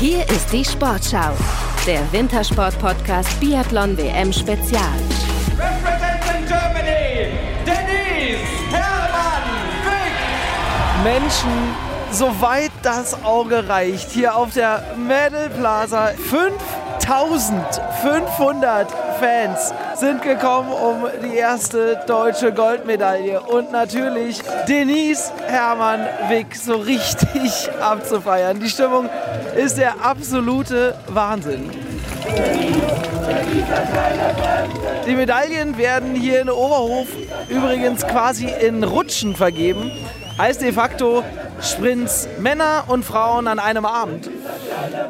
Hier ist die Sportschau, der Wintersport-Podcast Biathlon WM Spezial. Representing Germany, Denise Hermann Wick. Menschen, soweit das Auge reicht, hier auf der Medal Plaza. 5500 Fans sind gekommen, um die erste deutsche Goldmedaille und natürlich Denise Hermann Wick so richtig abzufeiern. Die Stimmung ist der absolute Wahnsinn. Die Medaillen werden hier in Oberhof übrigens quasi in Rutschen vergeben. Heißt de facto Sprints Männer und Frauen an einem Abend.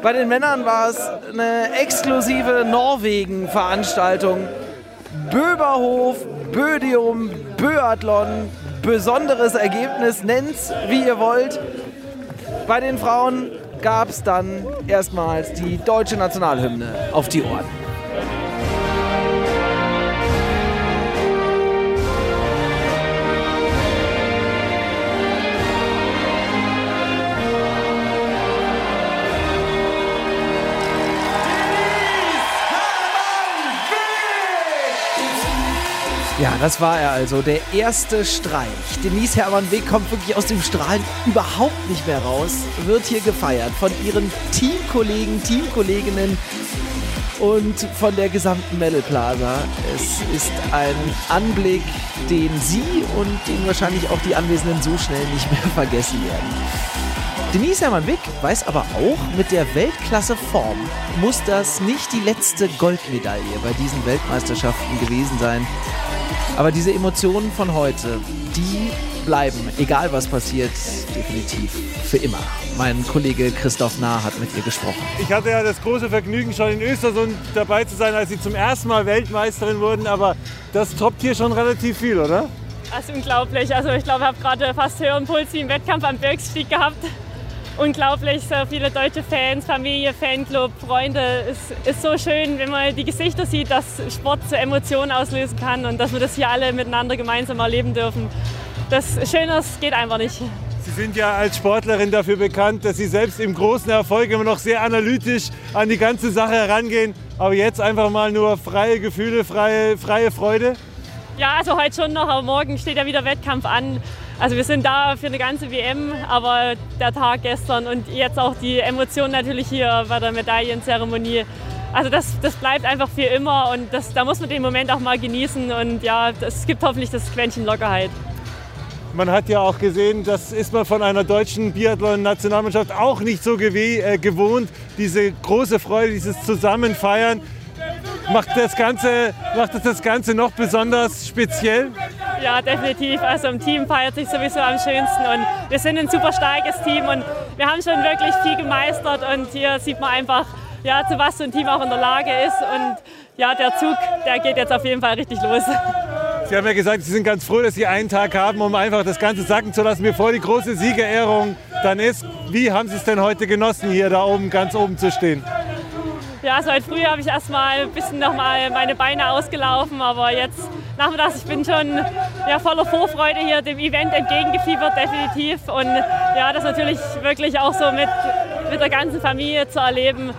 Bei den Männern war es eine exklusive Norwegen-Veranstaltung. Böberhof, Bödium, Böathlon, besonderes Ergebnis, nennt's wie ihr wollt. Bei den Frauen gab es dann erstmals die deutsche Nationalhymne auf die Ohren. Ja, das war er also, der erste Streich. Denise Hermann Weg kommt wirklich aus dem Strahlen überhaupt nicht mehr raus, wird hier gefeiert von ihren Teamkollegen, Teamkolleginnen und von der gesamten Medal Plaza. Es ist ein Anblick, den Sie und den wahrscheinlich auch die Anwesenden so schnell nicht mehr vergessen werden. Denise Hermann-Wick weiß aber auch, mit der Weltklasse-Form muss das nicht die letzte Goldmedaille bei diesen Weltmeisterschaften gewesen sein. Aber diese Emotionen von heute, die bleiben, egal was passiert, definitiv für immer. Mein Kollege Christoph Nah hat mit ihr gesprochen. Ich hatte ja das große Vergnügen, schon in Östersund dabei zu sein, als sie zum ersten Mal Weltmeisterin wurden. Aber das toppt hier schon relativ viel, oder? Das ist unglaublich. Also ich glaube, ich habe gerade fast höheren Puls wie im Wettkampf am Bergstieg gehabt. Unglaublich, so viele deutsche Fans, Familie, Fanclub, Freunde. Es ist so schön, wenn man die Gesichter sieht, dass Sport so Emotionen auslösen kann und dass wir das hier alle miteinander gemeinsam erleben dürfen. Das Schöneres geht einfach nicht. Sie sind ja als Sportlerin dafür bekannt, dass Sie selbst im großen Erfolg immer noch sehr analytisch an die ganze Sache herangehen. Aber jetzt einfach mal nur freie Gefühle, freie, freie Freude. Ja, also heute schon noch, aber morgen steht ja wieder Wettkampf an. Also wir sind da für eine ganze WM, aber der Tag gestern und jetzt auch die Emotionen natürlich hier bei der Medaillenzeremonie. Also das, das bleibt einfach für immer und das, da muss man den Moment auch mal genießen und ja, es gibt hoffentlich das Quäntchen Lockerheit. Man hat ja auch gesehen, das ist man von einer deutschen Biathlon-Nationalmannschaft auch nicht so äh, gewohnt. Diese große Freude, dieses Zusammenfeiern macht das Ganze, macht das Ganze noch besonders speziell. Ja, definitiv. Also im Team feiert sich sowieso am schönsten und wir sind ein super starkes Team und wir haben schon wirklich viel gemeistert und hier sieht man einfach, ja, zu was so ein Team auch in der Lage ist und ja, der Zug, der geht jetzt auf jeden Fall richtig los. Sie haben ja gesagt, Sie sind ganz froh, dass Sie einen Tag haben, um einfach das Ganze sacken zu lassen, bevor die große Siegerehrung dann ist. Wie haben Sie es denn heute genossen, hier da oben ganz oben zu stehen? Ja, also heute früh habe ich erstmal ein bisschen noch mal meine Beine ausgelaufen, aber jetzt nachmittags, ich bin schon ja, voller Vorfreude hier dem Event entgegengefiebert, definitiv. Und ja, das natürlich wirklich auch so mit, mit der ganzen Familie zu erleben.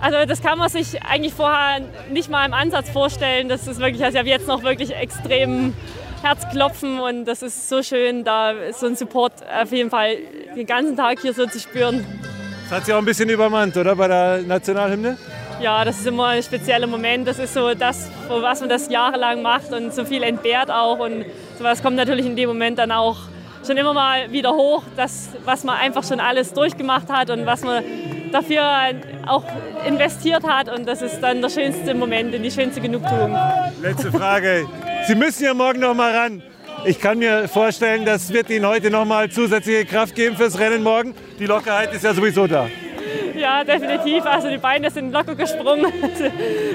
Also das kann man sich eigentlich vorher nicht mal im Ansatz vorstellen. Das ist wirklich, also ich habe jetzt noch wirklich extrem Herzklopfen und das ist so schön, da so ein Support auf jeden Fall den ganzen Tag hier so zu spüren. Das hat sich auch ein bisschen übermannt, oder, bei der Nationalhymne? Ja, das ist immer ein spezieller Moment. Das ist so das, was man das jahrelang macht und so viel entbehrt auch. Und sowas kommt natürlich in dem Moment dann auch schon immer mal wieder hoch, das, was man einfach schon alles durchgemacht hat und was man dafür auch investiert hat. Und das ist dann der schönste Moment und die schönste Genugtuung. Letzte Frage. Sie müssen ja morgen noch mal ran. Ich kann mir vorstellen, das wird Ihnen heute noch mal zusätzliche Kraft geben fürs Rennen morgen. Die Lockerheit ist ja sowieso da. Ja, definitiv. Also die Beine sind locker gesprungen.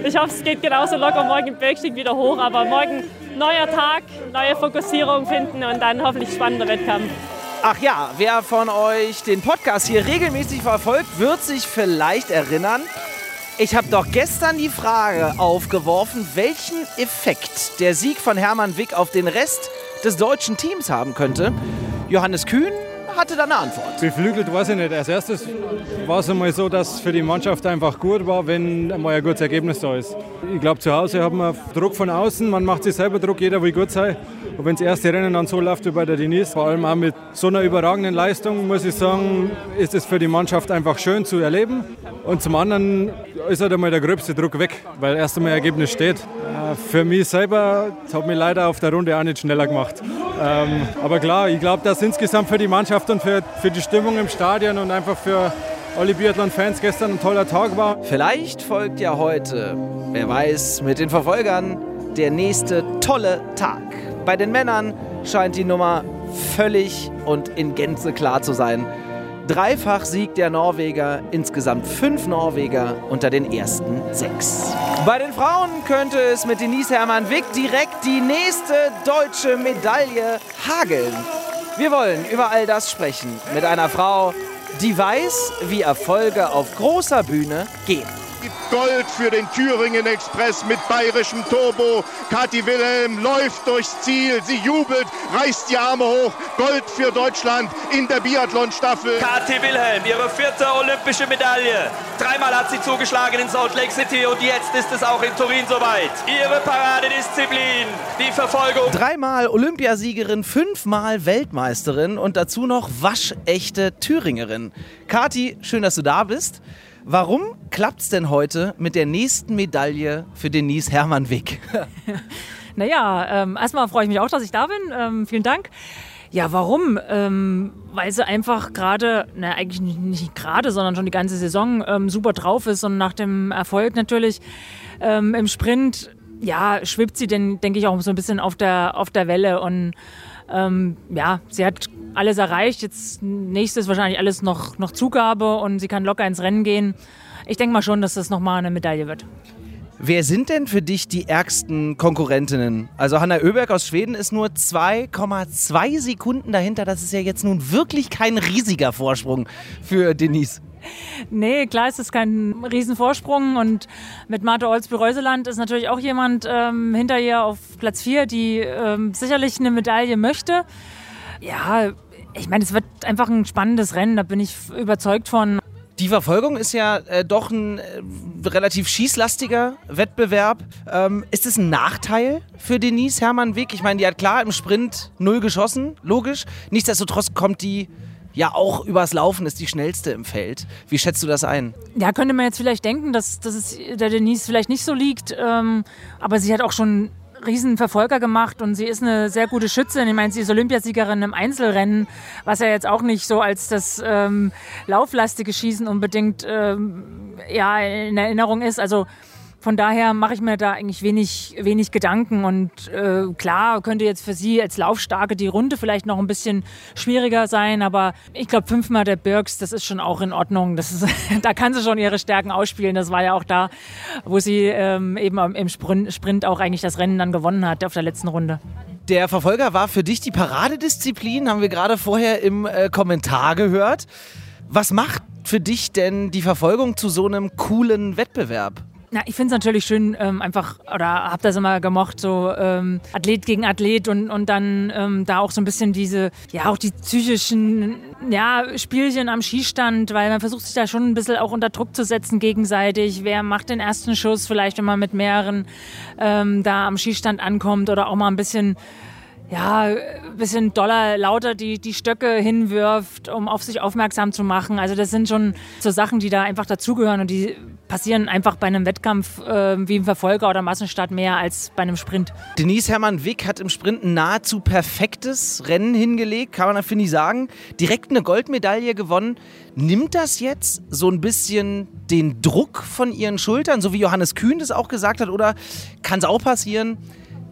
Ich hoffe, es geht genauso locker morgen im Bergstieg wieder hoch. Aber morgen neuer Tag, neue Fokussierung finden und dann hoffentlich spannender Wettkampf. Ach ja, wer von euch den Podcast hier regelmäßig verfolgt, wird sich vielleicht erinnern, ich habe doch gestern die Frage aufgeworfen, welchen Effekt der Sieg von Hermann Wick auf den Rest des deutschen Teams haben könnte. Johannes Kühn hatte da eine Antwort. Beflügelt weiß ich nicht. Als erstes war es einmal so, dass für die Mannschaft einfach gut war, wenn einmal ein gutes Ergebnis da ist. Ich glaube, zu Hause hat man Druck von außen, man macht sich selber Druck, jeder will gut sein. Und wenn das erste Rennen dann so läuft wie bei der Denise, vor allem auch mit so einer überragenden Leistung, muss ich sagen, ist es für die Mannschaft einfach schön zu erleben. Und zum anderen ist halt einmal der gröbste Druck weg, weil erst einmal Ergebnis steht. Äh, für mich selber hat mich leider auf der Runde auch nicht schneller gemacht. Ähm, aber klar, ich glaube, dass insgesamt für die Mannschaft und für, die Stimmung im Stadion und einfach für alle Biathlon-Fans gestern ein toller Tag war. Vielleicht folgt ja heute, wer weiß, mit den Verfolgern der nächste tolle Tag. Bei den Männern scheint die Nummer völlig und in Gänze klar zu sein. Dreifach Sieg der Norweger, insgesamt fünf Norweger unter den ersten sechs. Bei den Frauen könnte es mit Denise Hermann Wick direkt die nächste deutsche Medaille hageln. Wir wollen über all das sprechen mit einer Frau, die weiß, wie Erfolge auf großer Bühne gehen. Gold für den Thüringen Express mit bayerischem Turbo. Kathi Wilhelm läuft durchs Ziel. Sie jubelt, reißt die Arme hoch. Gold für Deutschland in der Biathlon-Staffel. Kathi Wilhelm, ihre vierte olympische Medaille. Dreimal hat sie zugeschlagen in Salt Lake City und jetzt ist es auch in Turin soweit. Ihre Paradedisziplin, die Verfolgung. Dreimal Olympiasiegerin, fünfmal Weltmeisterin und dazu noch waschechte Thüringerin. Kathi, schön, dass du da bist. Warum klappt es denn heute mit der nächsten Medaille für Denise Hermann-Wick? naja, ähm, erstmal freue ich mich auch, dass ich da bin. Ähm, vielen Dank. Ja, warum? Ähm, weil sie einfach gerade, na eigentlich nicht gerade, sondern schon die ganze Saison ähm, super drauf ist und nach dem Erfolg natürlich ähm, im Sprint, ja, schwebt sie denn, denke ich, auch so ein bisschen auf der, auf der Welle und ähm, ja, sie hat alles erreicht. Jetzt nächstes wahrscheinlich alles noch, noch Zugabe und sie kann locker ins Rennen gehen. Ich denke mal schon, dass das nochmal eine Medaille wird. Wer sind denn für dich die ärgsten Konkurrentinnen? Also Hanna Oeberg aus Schweden ist nur 2,2 Sekunden dahinter. Das ist ja jetzt nun wirklich kein riesiger Vorsprung für Denise. Nee, klar ist es kein Riesenvorsprung und mit Marte Olsby-Reuseland ist natürlich auch jemand ähm, hinter ihr auf Platz 4, die ähm, sicherlich eine Medaille möchte. Ja, ich meine, es wird einfach ein spannendes Rennen, da bin ich überzeugt von. Die Verfolgung ist ja äh, doch ein äh, relativ schießlastiger Wettbewerb. Ähm, ist es ein Nachteil für Denise Hermann Wick? Ich meine, die hat klar im Sprint null geschossen, logisch. Nichtsdestotrotz kommt die ja auch übers Laufen ist die schnellste im Feld. Wie schätzt du das ein? Ja, könnte man jetzt vielleicht denken, dass, dass es der Denise vielleicht nicht so liegt. Ähm, aber sie hat auch schon riesen Verfolger gemacht und sie ist eine sehr gute Schützin. Ich meine, sie ist Olympiasiegerin im Einzelrennen, was ja jetzt auch nicht so als das ähm, lauflastige Schießen unbedingt ähm, ja, in Erinnerung ist. Also von daher mache ich mir da eigentlich wenig, wenig Gedanken. Und äh, klar, könnte jetzt für sie als Laufstarke die Runde vielleicht noch ein bisschen schwieriger sein. Aber ich glaube, fünfmal der Birks, das ist schon auch in Ordnung. Das ist, da kann sie schon ihre Stärken ausspielen. Das war ja auch da, wo sie ähm, eben im Sprint auch eigentlich das Rennen dann gewonnen hat auf der letzten Runde. Der Verfolger war für dich die Paradedisziplin, haben wir gerade vorher im äh, Kommentar gehört. Was macht für dich denn die Verfolgung zu so einem coolen Wettbewerb? Na, ich finde es natürlich schön, ähm, einfach, oder habe das immer gemocht, so ähm, Athlet gegen Athlet und, und dann ähm, da auch so ein bisschen diese, ja, auch die psychischen ja, Spielchen am Schießstand, weil man versucht sich da schon ein bisschen auch unter Druck zu setzen gegenseitig. Wer macht den ersten Schuss, vielleicht wenn man mit mehreren ähm, da am Schießstand ankommt oder auch mal ein bisschen ja, ein bisschen doller, lauter die, die Stöcke hinwirft, um auf sich aufmerksam zu machen. Also das sind schon so Sachen, die da einfach dazugehören und die passieren einfach bei einem Wettkampf äh, wie im Verfolger oder Massenstart mehr als bei einem Sprint. Denise Hermann-Wick hat im Sprint ein nahezu perfektes Rennen hingelegt, kann man finde ich sagen. Direkt eine Goldmedaille gewonnen. Nimmt das jetzt so ein bisschen den Druck von ihren Schultern, so wie Johannes Kühn das auch gesagt hat, oder kann es auch passieren,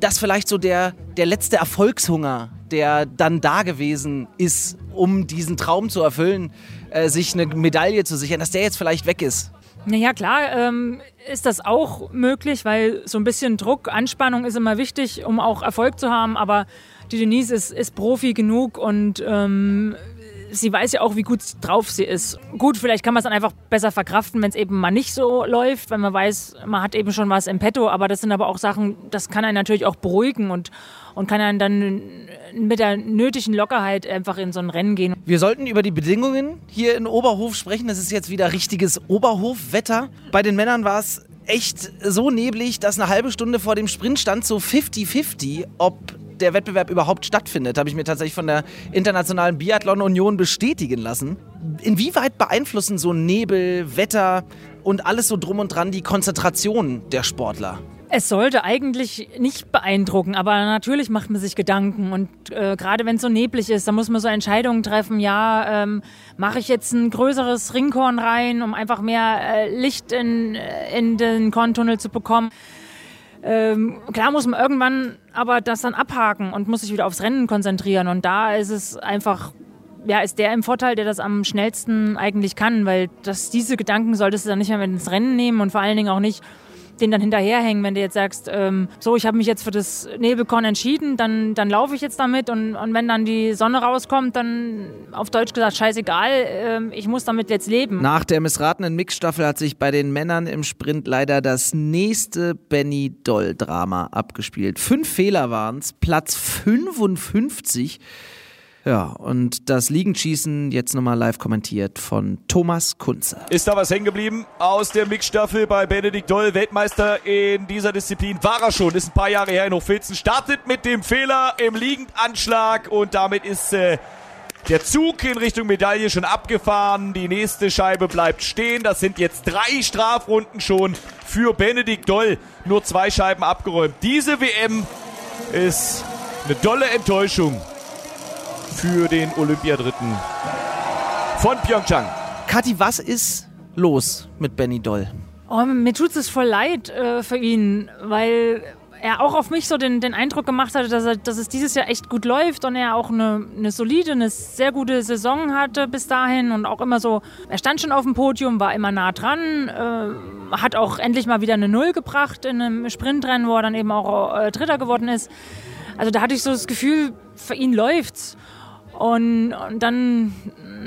dass vielleicht so der, der letzte Erfolgshunger, der dann da gewesen ist, um diesen Traum zu erfüllen, äh, sich eine Medaille zu sichern, dass der jetzt vielleicht weg ist? Naja, klar ähm, ist das auch möglich, weil so ein bisschen Druck, Anspannung ist immer wichtig, um auch Erfolg zu haben. Aber die Denise ist, ist Profi genug und ähm, sie weiß ja auch, wie gut drauf sie ist. Gut, vielleicht kann man es dann einfach besser verkraften, wenn es eben mal nicht so läuft, wenn man weiß, man hat eben schon was im Petto. Aber das sind aber auch Sachen, das kann einen natürlich auch beruhigen und, und kann einen dann mit der nötigen Lockerheit einfach in so ein Rennen gehen. Wir sollten über die Bedingungen hier in Oberhof sprechen. Das ist jetzt wieder richtiges Oberhofwetter. Bei den Männern war es echt so neblig, dass eine halbe Stunde vor dem Sprint stand so 50-50, ob der Wettbewerb überhaupt stattfindet, habe ich mir tatsächlich von der Internationalen Biathlon Union bestätigen lassen. Inwieweit beeinflussen so Nebel, Wetter und alles so drum und dran die Konzentration der Sportler? Es sollte eigentlich nicht beeindrucken, aber natürlich macht man sich Gedanken. Und äh, gerade wenn es so neblig ist, dann muss man so Entscheidungen treffen. Ja, ähm, mache ich jetzt ein größeres Ringkorn rein, um einfach mehr äh, Licht in, in den Korntunnel zu bekommen. Ähm, klar muss man irgendwann aber das dann abhaken und muss sich wieder aufs Rennen konzentrieren. Und da ist es einfach, ja, ist der im Vorteil, der das am schnellsten eigentlich kann, weil das, diese Gedanken solltest du dann nicht mehr mit ins Rennen nehmen und vor allen Dingen auch nicht den dann hinterherhängen, wenn du jetzt sagst, ähm, so, ich habe mich jetzt für das Nebelkorn entschieden, dann, dann laufe ich jetzt damit und, und wenn dann die Sonne rauskommt, dann auf Deutsch gesagt, scheißegal, ähm, ich muss damit jetzt leben. Nach der missratenen Mixstaffel hat sich bei den Männern im Sprint leider das nächste Benny Doll-Drama abgespielt. Fünf Fehler waren es, Platz 55 ja, und das Liegenschießen jetzt nochmal live kommentiert von Thomas Kunze. Ist da was hängen geblieben aus der Mixstaffel bei Benedikt Doll, Weltmeister in dieser Disziplin? War er schon, ist ein paar Jahre her in Hochfilzen. Startet mit dem Fehler im Liegendanschlag und damit ist äh, der Zug in Richtung Medaille schon abgefahren. Die nächste Scheibe bleibt stehen. Das sind jetzt drei Strafrunden schon für Benedikt Doll. Nur zwei Scheiben abgeräumt. Diese WM ist eine dolle Enttäuschung für den Olympiadritten von Pyeongchang. Kathi, was ist los mit Benny Doll? Oh, mir tut es voll leid äh, für ihn, weil er auch auf mich so den, den Eindruck gemacht hatte, dass, er, dass es dieses Jahr echt gut läuft und er auch eine, eine solide, eine sehr gute Saison hatte bis dahin und auch immer so, er stand schon auf dem Podium, war immer nah dran, äh, hat auch endlich mal wieder eine Null gebracht in einem Sprintrennen, wo er dann eben auch äh, Dritter geworden ist. Also da hatte ich so das Gefühl, für ihn läuft's. Und, und dann,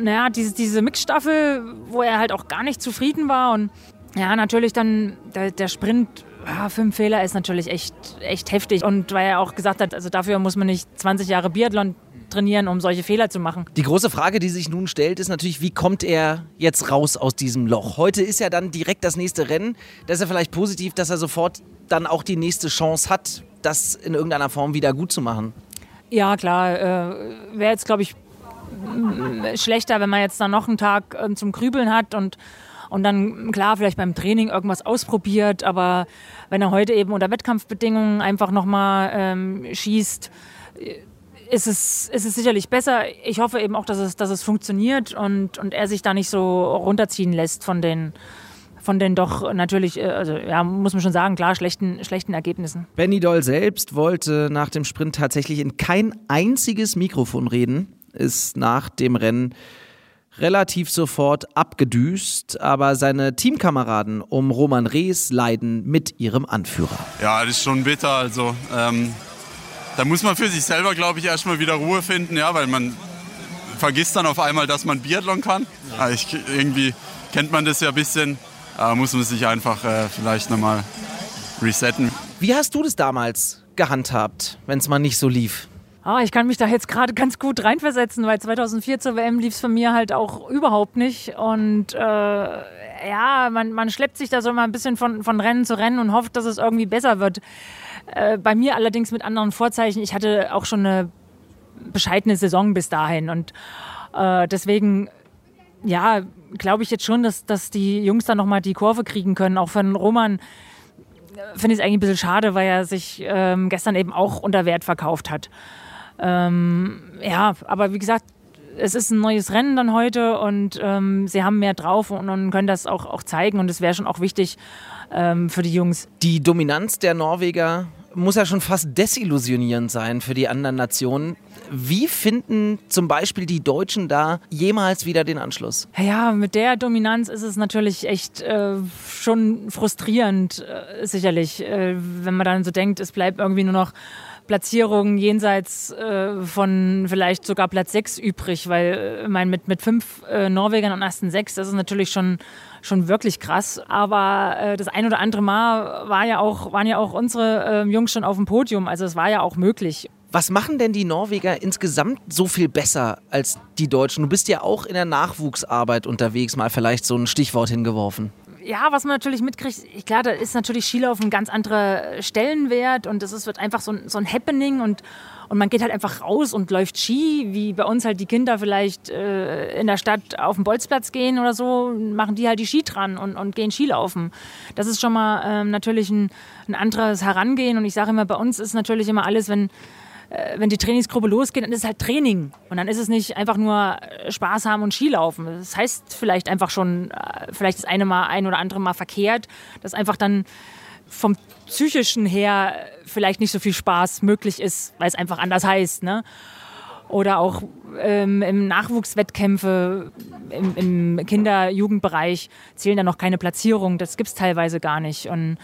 naja, diese, diese Mixstaffel, wo er halt auch gar nicht zufrieden war. Und ja, natürlich dann der, der Sprint, ja, fünf Fehler ist natürlich echt, echt heftig. Und weil er auch gesagt hat, also dafür muss man nicht 20 Jahre Biathlon trainieren, um solche Fehler zu machen. Die große Frage, die sich nun stellt, ist natürlich, wie kommt er jetzt raus aus diesem Loch? Heute ist ja dann direkt das nächste Rennen. Das ist ja vielleicht positiv, dass er sofort dann auch die nächste Chance hat, das in irgendeiner Form wieder gut zu machen. Ja, klar. Äh, Wäre jetzt, glaube ich, schlechter, wenn man jetzt dann noch einen Tag äh, zum Grübeln hat und, und dann, klar, vielleicht beim Training irgendwas ausprobiert. Aber wenn er heute eben unter Wettkampfbedingungen einfach nochmal ähm, schießt, ist es, ist es sicherlich besser. Ich hoffe eben auch, dass es, dass es funktioniert und, und er sich da nicht so runterziehen lässt von den, von den doch natürlich, äh, also ja, muss man schon sagen, klar, schlechten, schlechten Ergebnissen. Benny Doll selbst wollte nach dem Sprint tatsächlich in kein einziges Mikrofon reden, ist nach dem Rennen relativ sofort abgedüst, aber seine Teamkameraden um Roman Rees leiden mit ihrem Anführer. Ja, das ist schon bitter. Also ähm, da muss man für sich selber, glaube ich, erstmal wieder Ruhe finden, ja, weil man vergisst dann auf einmal, dass man Biathlon kann. Also ich, irgendwie kennt man das ja ein bisschen äh, muss man sich einfach äh, vielleicht nochmal resetten. Wie hast du das damals gehandhabt, wenn es mal nicht so lief? Oh, ich kann mich da jetzt gerade ganz gut reinversetzen, weil 2004 zur WM lief es für mir halt auch überhaupt nicht. Und äh, ja, man, man schleppt sich da so mal ein bisschen von, von Rennen zu Rennen und hofft, dass es irgendwie besser wird. Äh, bei mir allerdings mit anderen Vorzeichen. Ich hatte auch schon eine bescheidene Saison bis dahin. Und äh, deswegen ja, glaube ich jetzt schon, dass, dass die Jungs da nochmal die Kurve kriegen können. Auch von Roman äh, finde ich es eigentlich ein bisschen schade, weil er sich ähm, gestern eben auch unter Wert verkauft hat. Ähm, ja, aber wie gesagt, es ist ein neues Rennen dann heute und ähm, sie haben mehr drauf und, und, können das auch, auch zeigen und es wäre schon auch wichtig ähm, für die Jungs. Die Dominanz der Norweger muss ja schon fast desillusionierend sein für die anderen Nationen. Wie finden zum Beispiel die Deutschen da jemals wieder den Anschluss? Ja, mit der Dominanz ist es natürlich echt äh, schon frustrierend, äh, sicherlich, äh, wenn man dann so denkt, es bleibt irgendwie nur noch Platzierungen jenseits äh, von vielleicht sogar Platz 6 übrig, weil äh, mein, mit, mit fünf äh, Norwegern und ersten sechs, das ist natürlich schon, schon wirklich krass. Aber äh, das ein oder andere Mal war ja auch, waren ja auch unsere äh, Jungs schon auf dem Podium, also es war ja auch möglich. Was machen denn die Norweger insgesamt so viel besser als die Deutschen? Du bist ja auch in der Nachwuchsarbeit unterwegs, mal vielleicht so ein Stichwort hingeworfen ja, was man natürlich mitkriegt, klar, da ist natürlich Skilaufen ein ganz anderer Stellenwert und es wird einfach so ein, so ein Happening und, und man geht halt einfach raus und läuft Ski, wie bei uns halt die Kinder vielleicht äh, in der Stadt auf den Bolzplatz gehen oder so, machen die halt die Ski dran und, und gehen Skilaufen. Das ist schon mal ähm, natürlich ein, ein anderes Herangehen und ich sage immer, bei uns ist natürlich immer alles, wenn wenn die Trainingsgruppe losgeht, dann ist es halt Training. Und dann ist es nicht einfach nur äh, Spaß haben und Skilaufen. Das heißt vielleicht einfach schon, äh, vielleicht das eine Mal, ein oder andere Mal verkehrt, dass einfach dann vom psychischen her vielleicht nicht so viel Spaß möglich ist, weil es einfach anders heißt. Ne? Oder auch ähm, im Nachwuchswettkämpfe, im, im Kinder-Jugendbereich zählen da noch keine Platzierungen. Das gibt es teilweise gar nicht. Und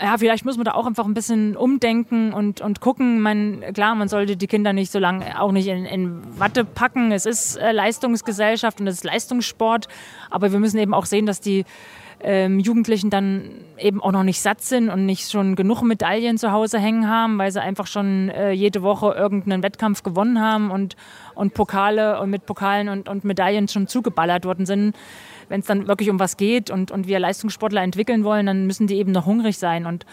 ja, vielleicht muss man da auch einfach ein bisschen umdenken und, und gucken. Man, klar, man sollte die Kinder nicht so lange auch nicht in, in Watte packen. Es ist äh, Leistungsgesellschaft und es ist Leistungssport. Aber wir müssen eben auch sehen, dass die ähm, Jugendlichen dann eben auch noch nicht satt sind und nicht schon genug Medaillen zu Hause hängen haben, weil sie einfach schon äh, jede Woche irgendeinen Wettkampf gewonnen haben und, und Pokale und mit Pokalen und, und Medaillen schon zugeballert worden sind wenn es dann wirklich um was geht und, und wir Leistungssportler entwickeln wollen, dann müssen die eben noch hungrig sein. Und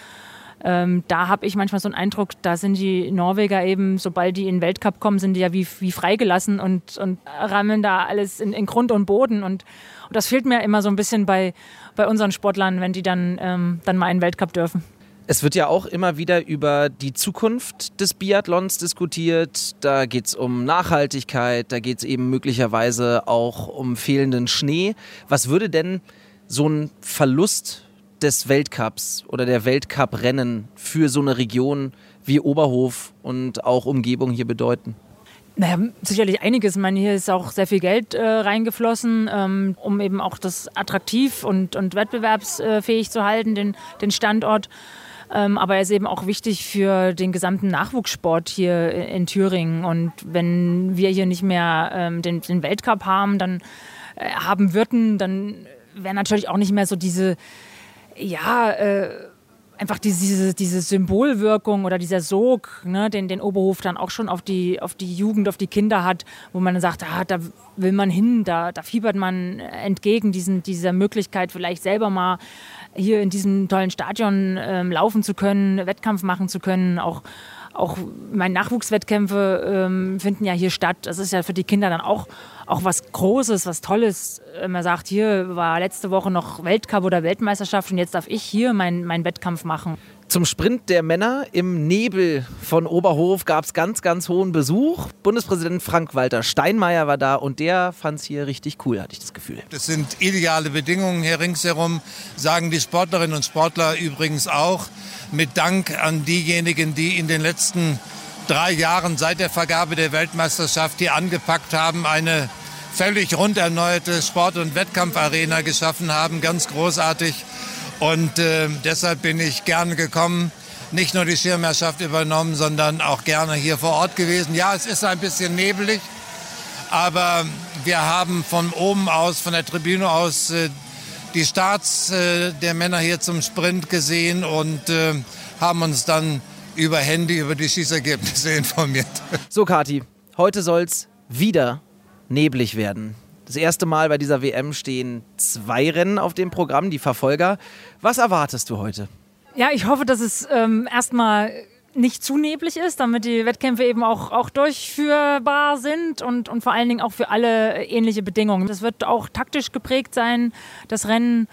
ähm, da habe ich manchmal so einen Eindruck, da sind die Norweger eben, sobald die in den Weltcup kommen, sind die ja wie, wie freigelassen und, und rammeln da alles in, in Grund und Boden. Und, und, das fehlt mir immer so ein bisschen bei, bei unseren Sportlern, wenn die dann, ähm, dann mal in den Weltcup dürfen. Es wird ja auch immer wieder über die Zukunft des Biathlons diskutiert. Da geht es um Nachhaltigkeit, da geht es eben möglicherweise auch um fehlenden Schnee. Was würde denn so ein Verlust des Weltcups oder der Weltcuprennen für so eine Region wie Oberhof und auch Umgebung hier bedeuten? Naja, sicherlich einiges. Ich meine, hier ist auch sehr viel Geld äh, reingeflossen, ähm, um eben auch das attraktiv und, und wettbewerbsfähig zu halten, den, den Standort. Ähm, aber er ist eben auch wichtig für den gesamten Nachwuchssport hier in Thüringen. Und wenn wir hier nicht mehr ähm, den, den, Weltcup haben, dann äh, haben würden, dann wäre natürlich auch nicht mehr so diese, ja, äh, einfach diese, diese Symbolwirkung oder dieser Sog, ne, den, den Oberhof dann auch schon auf die, auf die Jugend, auf die Kinder hat, wo man sagt, ah, da will man hin, da, da fiebert man entgegen diesen, dieser Möglichkeit, vielleicht selber mal hier in diesem tollen Stadion ähm, laufen zu können, Wettkampf machen zu können, auch auch meine Nachwuchswettkämpfe ähm, finden ja hier statt. Das ist ja für die Kinder dann auch, auch was Großes, was Tolles. Man sagt, hier war letzte Woche noch Weltcup oder Weltmeisterschaft und jetzt darf ich hier meinen mein Wettkampf machen. Zum Sprint der Männer im Nebel von Oberhof gab es ganz, ganz hohen Besuch. Bundespräsident Frank-Walter Steinmeier war da und der fand es hier richtig cool, hatte ich das Gefühl. Das sind ideale Bedingungen hier ringsherum, sagen die Sportlerinnen und Sportler übrigens auch. Mit Dank an diejenigen, die in den letzten drei Jahren seit der Vergabe der Weltmeisterschaft hier angepackt haben, eine völlig rund erneuerte Sport- und Wettkampfarena geschaffen haben. Ganz großartig. Und äh, deshalb bin ich gerne gekommen, nicht nur die Schirmherrschaft übernommen, sondern auch gerne hier vor Ort gewesen. Ja, es ist ein bisschen nebelig, aber wir haben von oben aus, von der Tribüne aus, äh, die Starts äh, der Männer hier zum Sprint gesehen und äh, haben uns dann über Handy über die Schießergebnisse informiert. So, Kati, heute soll es wieder neblig werden. Das erste Mal bei dieser WM stehen zwei Rennen auf dem Programm, die Verfolger. Was erwartest du heute? Ja, ich hoffe, dass es ähm, erstmal nicht zu neblig ist, damit die Wettkämpfe eben auch, auch durchführbar sind und, und vor allen Dingen auch für alle ähnliche Bedingungen. Das wird auch taktisch geprägt sein, das Rennen.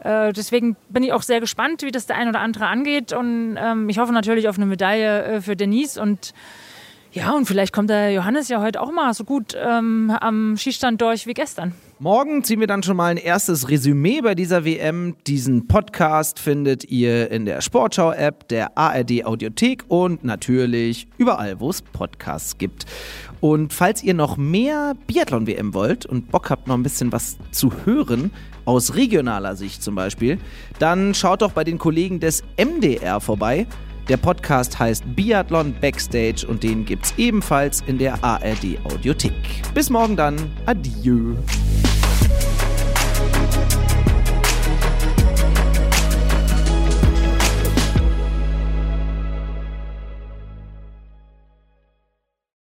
Äh, deswegen bin ich auch sehr gespannt, wie das der ein oder andere angeht. Und ähm, ich hoffe natürlich auf eine Medaille äh, für Denise und ja, und vielleicht kommt der Johannes ja heute auch mal so gut ähm, am Schießstand durch wie gestern. Morgen ziehen wir dann schon mal ein erstes Resümee bei dieser WM. Diesen Podcast findet ihr in der Sportschau-App, der ARD-Audiothek und natürlich überall, wo es Podcasts gibt. Und falls ihr noch mehr Biathlon-WM wollt und Bock habt, noch ein bisschen was zu hören, aus regionaler Sicht zum Beispiel, dann schaut doch bei den Kollegen des MDR vorbei. Der Podcast heißt Biathlon Backstage und den gibt's ebenfalls in der ARD Audiothek. Bis morgen dann. Adieu.